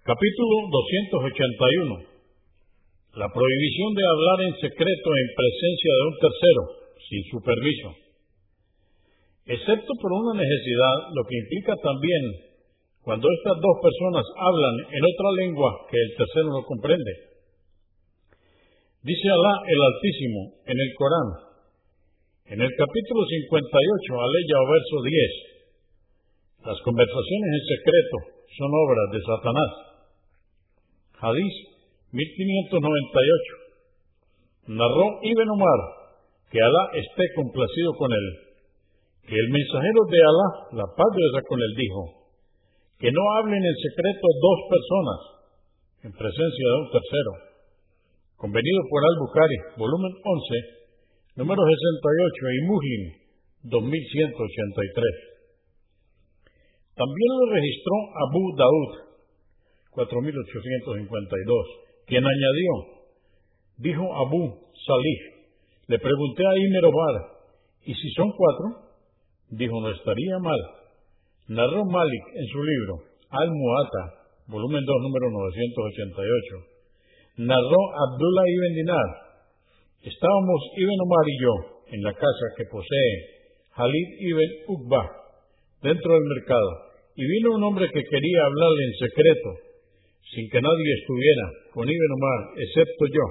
Capítulo 281. La prohibición de hablar en secreto en presencia de un tercero, sin su permiso. Excepto por una necesidad, lo que implica también cuando estas dos personas hablan en otra lengua que el tercero no comprende. Dice Alá el Altísimo en el Corán, en el capítulo 58, aleya o verso 10, las conversaciones en secreto son obras de Satanás. Hadís 1598. Narró Ibn Omar, que Alá esté complacido con él, que el mensajero de Alá, la paz de Dios con él, dijo, que no hablen en secreto dos personas en presencia de un tercero. Convenido por Al-Bukhari, volumen 11, número 68 y Muslim, 2183. También lo registró Abu Daud, 4852 quien añadió, dijo Abu Salih, le pregunté a Imerobar, ¿y si son cuatro? Dijo, no estaría mal. Narró Malik en su libro, Al-Mu'ata, volumen 2, número 988. Narró Abdullah ibn Dinar. Estábamos Ibn Omar y yo en la casa que posee Halid ibn Uqba, dentro del mercado, y vino un hombre que quería hablarle en secreto sin que nadie estuviera con Ibn Omar, excepto yo.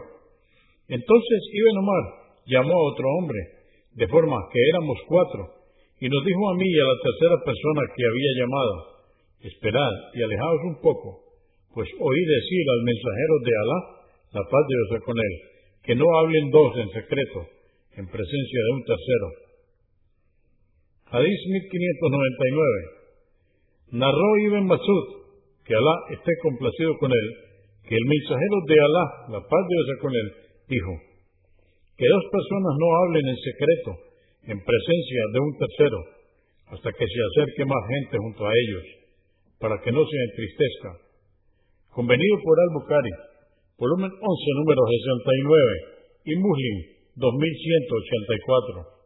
Entonces Ibn Omar llamó a otro hombre, de forma que éramos cuatro, y nos dijo a mí y a la tercera persona que había llamado, esperad y alejaos un poco, pues oí decir al mensajero de Alá, la paz de Dios con él, que no hablen dos en secreto, en presencia de un tercero. Hadís 1599. Narró Ibn Masud que Alá esté complacido con él, que el mensajero de Alá, la paz de Dios con él, dijo, que dos personas no hablen en secreto, en presencia de un tercero, hasta que se acerque más gente junto a ellos, para que no se entristezca. Convenido por Al-Bukhari, volumen 11, número 69, y Muslim, 2184.